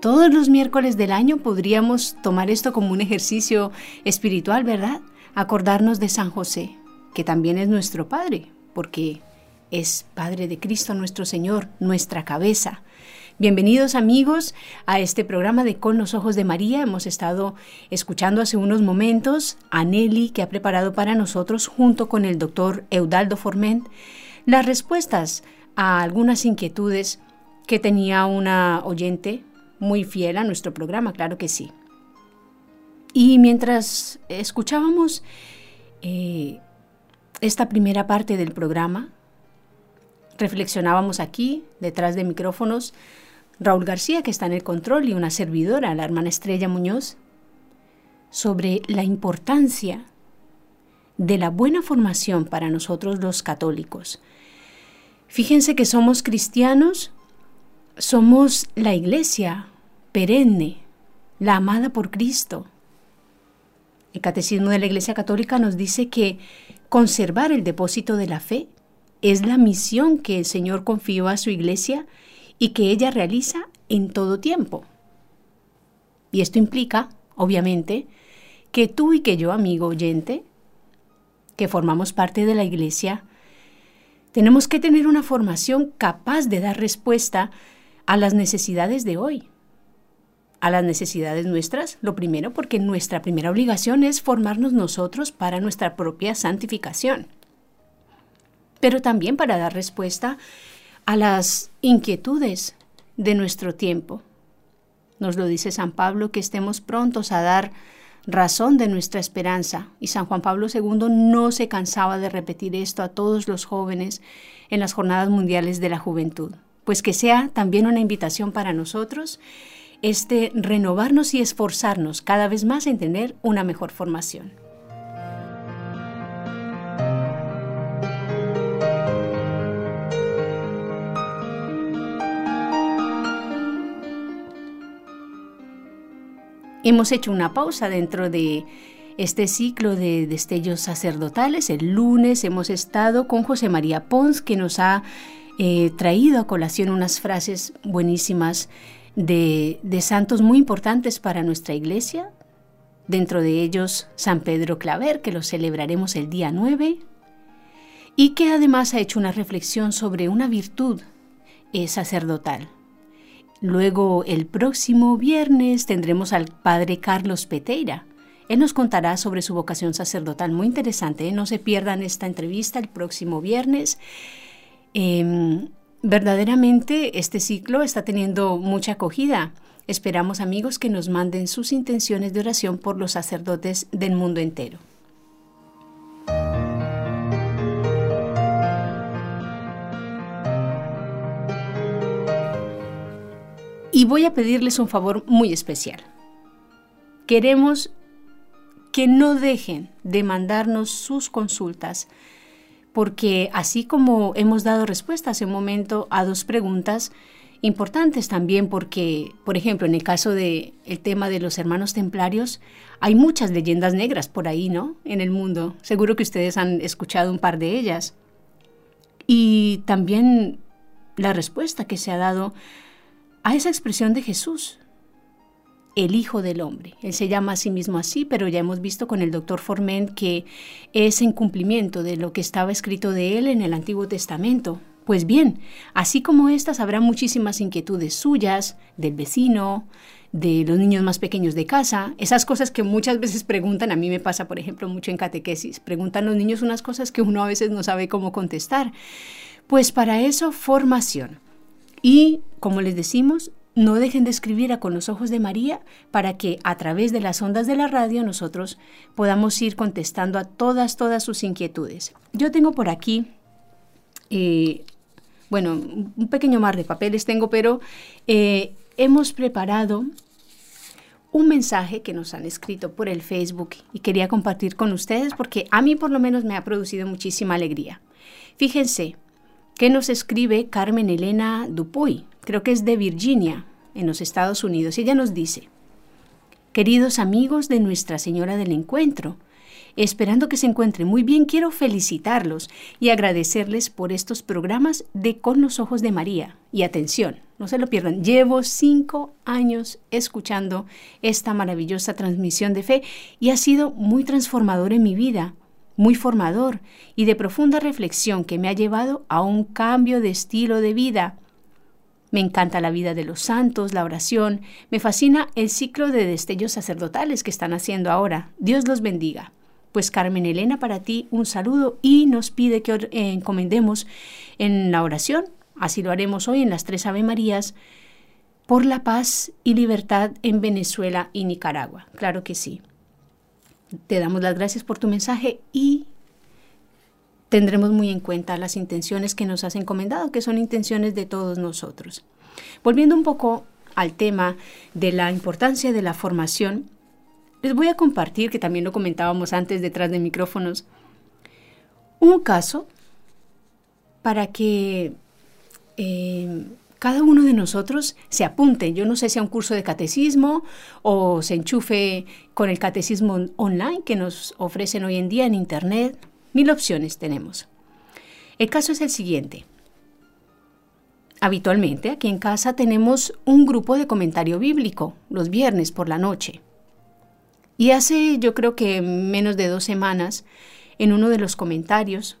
Todos los miércoles del año podríamos tomar esto como un ejercicio espiritual, ¿verdad? Acordarnos de San José, que también es nuestro Padre, porque es Padre de Cristo nuestro Señor, nuestra cabeza. Bienvenidos amigos a este programa de Con los Ojos de María. Hemos estado escuchando hace unos momentos a Nelly que ha preparado para nosotros junto con el doctor Eudaldo Forment las respuestas a algunas inquietudes que tenía una oyente muy fiel a nuestro programa, claro que sí. Y mientras escuchábamos eh, esta primera parte del programa, reflexionábamos aquí, detrás de micrófonos, Raúl García, que está en el control, y una servidora, la hermana Estrella Muñoz, sobre la importancia de la buena formación para nosotros los católicos. Fíjense que somos cristianos, somos la iglesia perenne, la amada por Cristo. El Catecismo de la Iglesia Católica nos dice que conservar el depósito de la fe es la misión que el Señor confió a su iglesia y que ella realiza en todo tiempo. Y esto implica, obviamente, que tú y que yo, amigo oyente, que formamos parte de la iglesia, tenemos que tener una formación capaz de dar respuesta a las necesidades de hoy. a las necesidades nuestras, lo primero porque nuestra primera obligación es formarnos nosotros para nuestra propia santificación, pero también para dar respuesta a las inquietudes de nuestro tiempo. Nos lo dice San Pablo que estemos prontos a dar razón de nuestra esperanza. Y San Juan Pablo II no se cansaba de repetir esto a todos los jóvenes en las jornadas mundiales de la juventud. Pues que sea también una invitación para nosotros este renovarnos y esforzarnos cada vez más en tener una mejor formación. Hemos hecho una pausa dentro de este ciclo de destellos sacerdotales. El lunes hemos estado con José María Pons, que nos ha eh, traído a colación unas frases buenísimas de, santos muy importantes para nuestra iglesia. Dentro de ellos San Pedro Claver, que lo celebraremos el día 9, y que además ha hecho una reflexión sobre una virtud eh, sacerdotal. Luego, el próximo viernes tendremos al padre Carlos Peteira. Él nos contará sobre su vocación sacerdotal, muy interesante. No se pierdan esta entrevista el próximo viernes. Em, verdaderamente este ciclo está teniendo mucha acogida. Esperamos amigos que nos manden sus intenciones de oración por los sacerdotes del mundo entero. Y voy a pedirles un favor muy especial. Queremos que no dejen de mandarnos sus consultas, porque así como hemos dado respuesta hace un momento a dos preguntas importantes también, porque, por ejemplo, en el caso del el tema de los hermanos templarios, hay muchas leyendas negras por ahí, ¿no? En el mundo. Seguro que ustedes han escuchado un par de ellas. Y también la respuesta que se ha dado a esa expresión de Jesús, el Hijo del Hombre. Él se llama a sí mismo así, pero ya hemos visto con el doctor Forment que es en cumplimiento de lo que estaba escrito de él en el Antiguo Testamento. Pues bien, así como estas, habrá muchísimas inquietudes suyas, del vecino, de los niños más pequeños de casa, esas cosas que muchas veces preguntan, a mí me pasa, por ejemplo, mucho en catequesis, preguntan los niños unas cosas que uno a veces no sabe cómo contestar. Pues para eso, formación. Y, como les decimos, no dejen de escribir a Con los Ojos de María para que a través de las ondas de la radio nosotros podamos ir contestando a todas, todas sus inquietudes. Yo tengo por aquí, eh, bueno, un pequeño mar de papeles tengo, pero eh, hemos preparado un mensaje que nos han escrito por el Facebook y quería compartir con ustedes porque a mí por lo menos me ha producido muchísima alegría. Fíjense, ¿Qué nos escribe Carmen Elena Dupuy, creo que es de Virginia, en los Estados Unidos. Ella nos dice, queridos amigos de Nuestra Señora del Encuentro, esperando que se encuentren muy bien, quiero felicitarlos y agradecerles por estos programas de Con los Ojos de María. Y atención, no se lo pierdan, llevo cinco años escuchando esta maravillosa transmisión de fe y ha sido muy transformador en mi vida muy formador y de profunda reflexión que me ha llevado a un cambio de estilo de vida. Me encanta la vida de los santos, la oración, me fascina el ciclo de destellos sacerdotales que están haciendo ahora. Dios los bendiga. Pues Carmen Elena, para ti un saludo y nos pide que eh, encomendemos en la oración, así lo haremos hoy en las tres Ave Marías, por la paz y libertad en Venezuela y Nicaragua. Claro que sí. Te damos las gracias por tu mensaje y tendremos muy en cuenta las intenciones que nos has encomendado, que son intenciones de todos nosotros. Volviendo un poco al tema de la importancia de la formación, les voy a compartir, que también lo comentábamos antes detrás de micrófonos, un caso para que eh, cada uno de nosotros se apunte. Yo no sé si a un curso de catecismo o se enchufe con el catecismo online que nos ofrecen hoy en día en Internet. Mil opciones tenemos. El caso es el siguiente. Habitualmente aquí en casa tenemos un grupo de comentario bíblico los viernes por la noche. Y hace yo creo que menos de dos semanas, en uno de los comentarios,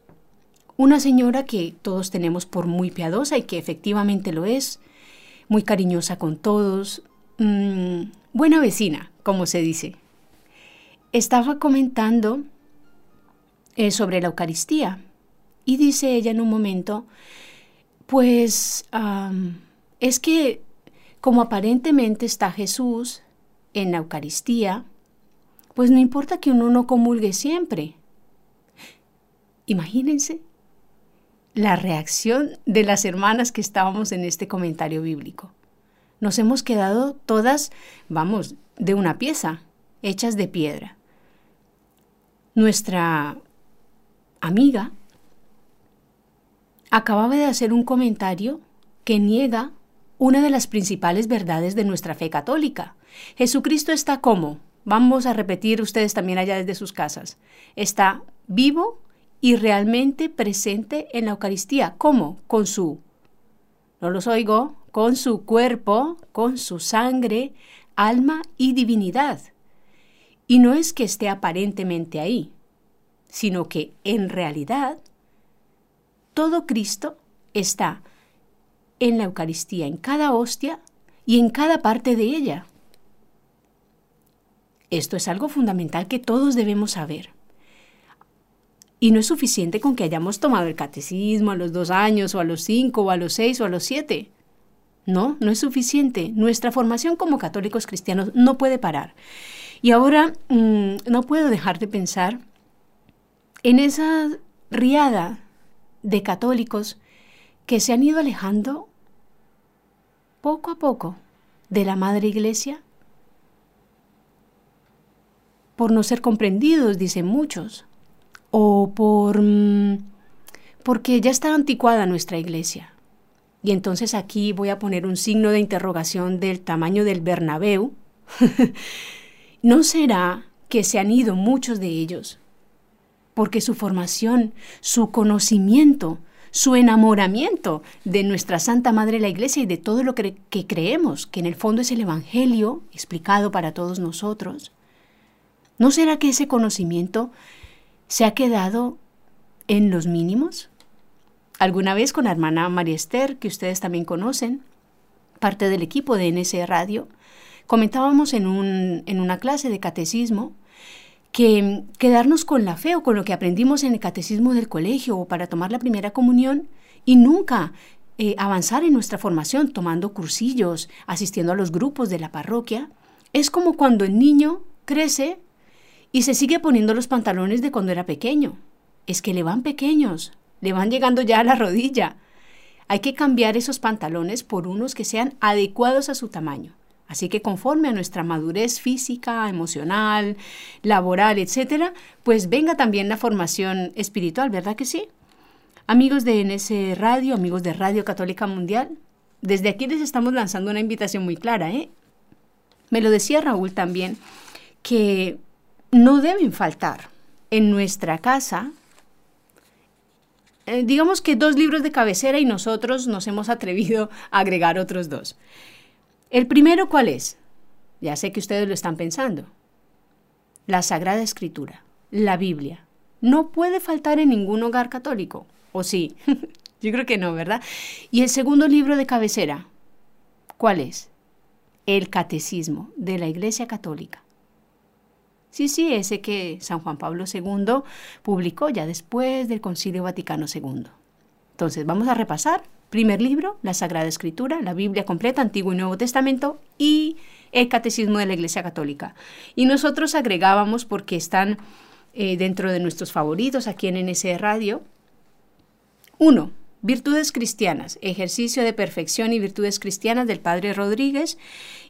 una señora que todos tenemos por muy piadosa y que efectivamente lo es, muy cariñosa con todos, mm, buena vecina, como se dice, estaba comentando eh, sobre la Eucaristía y dice ella en un momento, pues es que como aparentemente está Jesús en la Eucaristía, pues no importa que uno no comulgue siempre. Imagínense la reacción de las hermanas que estábamos en este comentario bíblico. Nos hemos quedado todas, vamos, de una pieza, hechas de piedra. Nuestra amiga acababa de hacer un comentario que niega una de las principales verdades de nuestra fe católica. Jesucristo está como, vamos a repetir ustedes también allá desde sus casas, está vivo y realmente presente en la Eucaristía. ¿Cómo? Con su, no los oigo, con su cuerpo, con su sangre, alma y divinidad. Y no es que esté aparentemente ahí, sino que en realidad todo Cristo está en la Eucaristía, en cada hostia y en cada parte de ella. Esto es algo fundamental que todos debemos saber. Y no es suficiente con que hayamos tomado el catecismo a los dos años, o a los cinco, o a los seis, o a los siete. No, no es suficiente. Nuestra formación como católicos cristianos no puede parar. Y ahora mm, no puedo dejar de pensar en esa riada de católicos que se han ido alejando poco a poco de la Madre Iglesia por no ser comprendidos, dicen muchos, o por mm, porque ya está anticuada nuestra iglesia. Y entonces aquí voy a poner un signo de interrogación del tamaño del Bernabéu. ¿No será que se han ido muchos de ellos porque su formación, su conocimiento, su enamoramiento de nuestra Santa Madre la Iglesia y de todo lo que, que, creemos, que en el fondo es el Evangelio explicado para todos nosotros, ¿no será que ese conocimiento se ha quedado en los mínimos? Alguna vez con la hermana María Esther, que ustedes también conocen, parte del equipo de NS Radio, comentábamos en, un, en una clase de catecismo que quedarnos con la fe o con lo que aprendimos en el catecismo del colegio o para tomar la primera comunión y nunca eh, avanzar en nuestra formación tomando cursillos, asistiendo a los grupos de la parroquia, es como cuando el niño crece y se sigue poniendo los pantalones de cuando era pequeño. Es que le van pequeños, le van llegando ya a la rodilla. Hay que cambiar esos pantalones por unos que sean adecuados a su tamaño. Así que conforme a nuestra madurez física, emocional, laboral, etcétera, pues venga también la formación espiritual, ¿verdad que sí? Amigos de NS Radio, amigos de Radio Católica Mundial, desde aquí les estamos lanzando una invitación muy clara, ¿eh? Me lo decía Raúl también, que no deben faltar en nuestra casa, eh, digamos que dos libros de cabecera y nosotros nos hemos atrevido a agregar otros dos. El primero, ¿cuál es? Ya sé que ustedes lo están pensando. La Sagrada Escritura, la Biblia. No puede faltar en ningún hogar católico. ¿O sí? Yo creo que no, ¿verdad? Y el segundo libro de cabecera, ¿cuál es? El Catecismo de la Iglesia Católica. Sí, sí, ese que San Juan Pablo II publicó ya después del Concilio Vaticano II. Entonces, vamos a repasar Primer libro, la Sagrada Escritura, la Biblia completa, Antiguo y Nuevo Testamento y el Catecismo de la Iglesia Católica. Y nosotros agregábamos, porque están eh, dentro de nuestros favoritos aquí en NSE Radio, uno, Virtudes cristianas, ejercicio de perfección y virtudes cristianas del Padre Rodríguez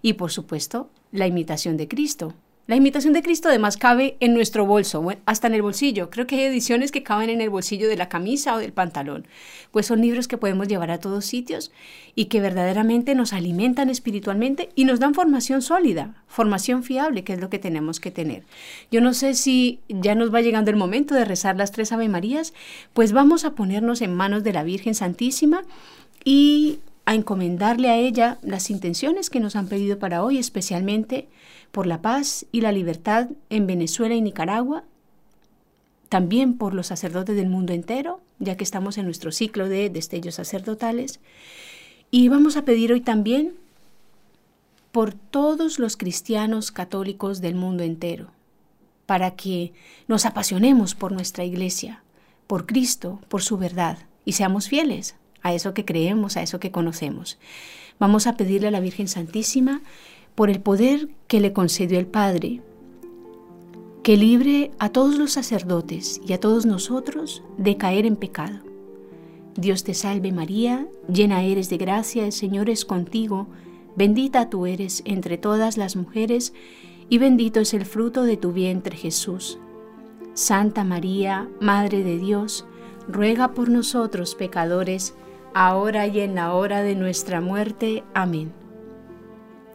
y por supuesto la imitación de Cristo, la imitación de Cristo además cabe en nuestro bolso, hasta en el bolsillo. Creo que hay ediciones que caben en el bolsillo de la camisa o del pantalón. Pues son libros que podemos llevar a todos sitios y que verdaderamente nos alimentan espiritualmente y nos dan formación sólida, formación fiable, que es lo que tenemos que tener. Yo no sé si ya nos va llegando el momento de rezar las tres Ave Marías, pues vamos a ponernos en manos de la Virgen Santísima y a encomendarle a ella las intenciones que nos han pedido para hoy, especialmente por la paz y la libertad en Venezuela y Nicaragua, también por los sacerdotes del mundo entero, ya que estamos en nuestro ciclo de destellos sacerdotales. Y vamos a pedir hoy también por todos los cristianos católicos del mundo entero, para que nos apasionemos por nuestra iglesia, por Cristo, por su verdad, y seamos fieles a eso que creemos, a eso que conocemos. Vamos a pedirle a la Virgen Santísima, por el poder que le concedió el Padre, que libre a todos los sacerdotes y a todos nosotros de caer en pecado. Dios te salve María, llena eres de gracia, el Señor es contigo, Bendita tú eres entre todas las mujeres, y bendito es el fruto de tu vientre Jesús. Santa María, Madre de Dios, ruega por nosotros pecadores, ahora y en la hora de nuestra muerte. Amén.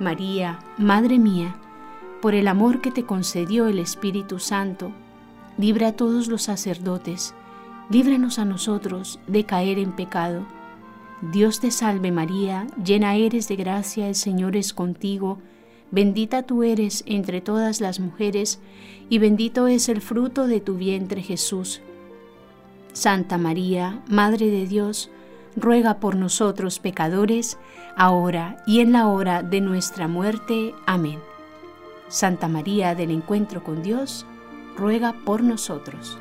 María, Madre mía, por el amor que te concedió el Espíritu Santo, libra a todos los sacerdotes, líbranos a nosotros de caer en pecado. Dios te salve María, llena eres de gracia, el Señor es contigo, bendita tú eres entre todas las mujeres, y bendito es el fruto de tu vientre Jesús. Santa María, Madre de Dios, ruega por nosotros pecadores, ahora y en la hora de nuestra muerte. Amén. Santa María del Encuentro con Dios, ruega por nosotros.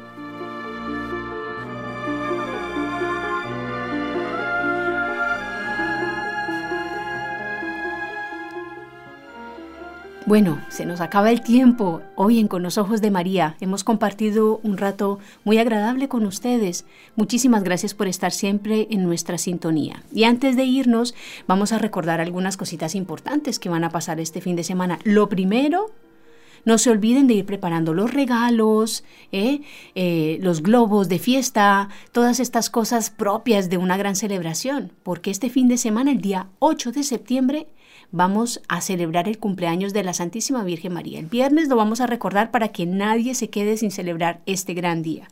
Bueno, se nos acaba el tiempo. Hoy en Con los Ojos de María hemos compartido un rato muy agradable con ustedes. Muchísimas gracias por estar siempre en nuestra sintonía. Y antes de irnos, vamos a recordar algunas cositas importantes que van a pasar este fin de semana. Lo primero, no se olviden de ir preparando los regalos, ¿eh? Eh, los globos de fiesta, todas estas cosas propias de una gran celebración, porque este fin de semana, el día 8 de septiembre, vamos a celebrar el cumpleaños de la Santísima Virgen María. El viernes lo vamos a recordar para que nadie se quede sin celebrar este gran día.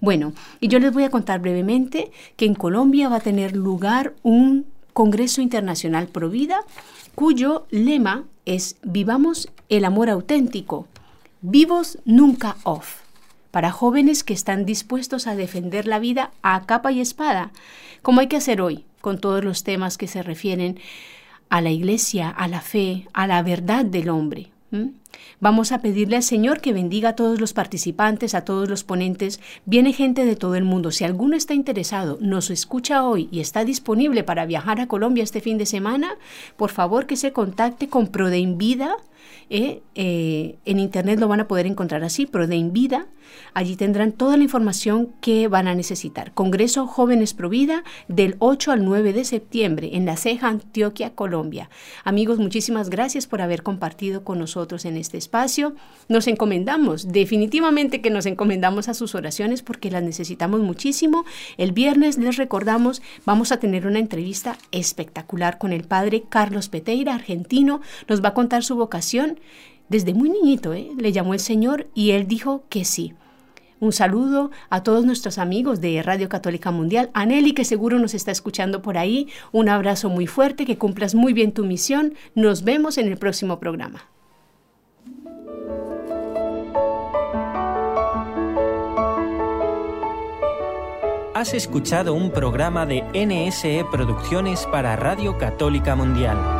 Bueno, y yo les voy a contar brevemente que en Colombia va a tener lugar un Congreso Internacional Pro Vida, cuyo lema es Vivamos el amor auténtico, vivos nunca off, para jóvenes que están dispuestos a defender la vida a capa y espada, como hay que hacer hoy, con todos los temas que se refieren a la iglesia, a la fe, a la verdad del hombre. Vamos a pedirle al Señor que bendiga a todos los participantes, a todos los ponentes. Viene gente de todo el mundo. Si alguno está interesado, nos escucha hoy y está disponible para viajar a Colombia este fin de semana, por favor que se contacte con Prodein Vida ¿eh? Eh, en internet lo van a poder encontrar así, Prodein Vida. Allí tendrán toda la información que van a necesitar. Congreso Jóvenes Provida del 8 al 9 de septiembre en La Ceja, Antioquia, Colombia. Amigos, muchísimas gracias por haber compartido con nosotros en este espacio. Nos encomendamos, definitivamente que nos encomendamos a sus oraciones porque las necesitamos muchísimo. El viernes les recordamos, vamos a tener una entrevista espectacular con el padre Carlos Peteira, argentino. Nos va a contar su vocación desde muy niñito, ¿eh? le llamó el Señor y él dijo que sí. Un saludo a todos nuestros amigos de Radio Católica Mundial. A Nelly, que seguro nos está escuchando por ahí. Un abrazo muy fuerte, que cumplas muy bien tu misión. Nos vemos en el próximo programa. Has escuchado un programa de NSE Producciones para Radio Católica Mundial.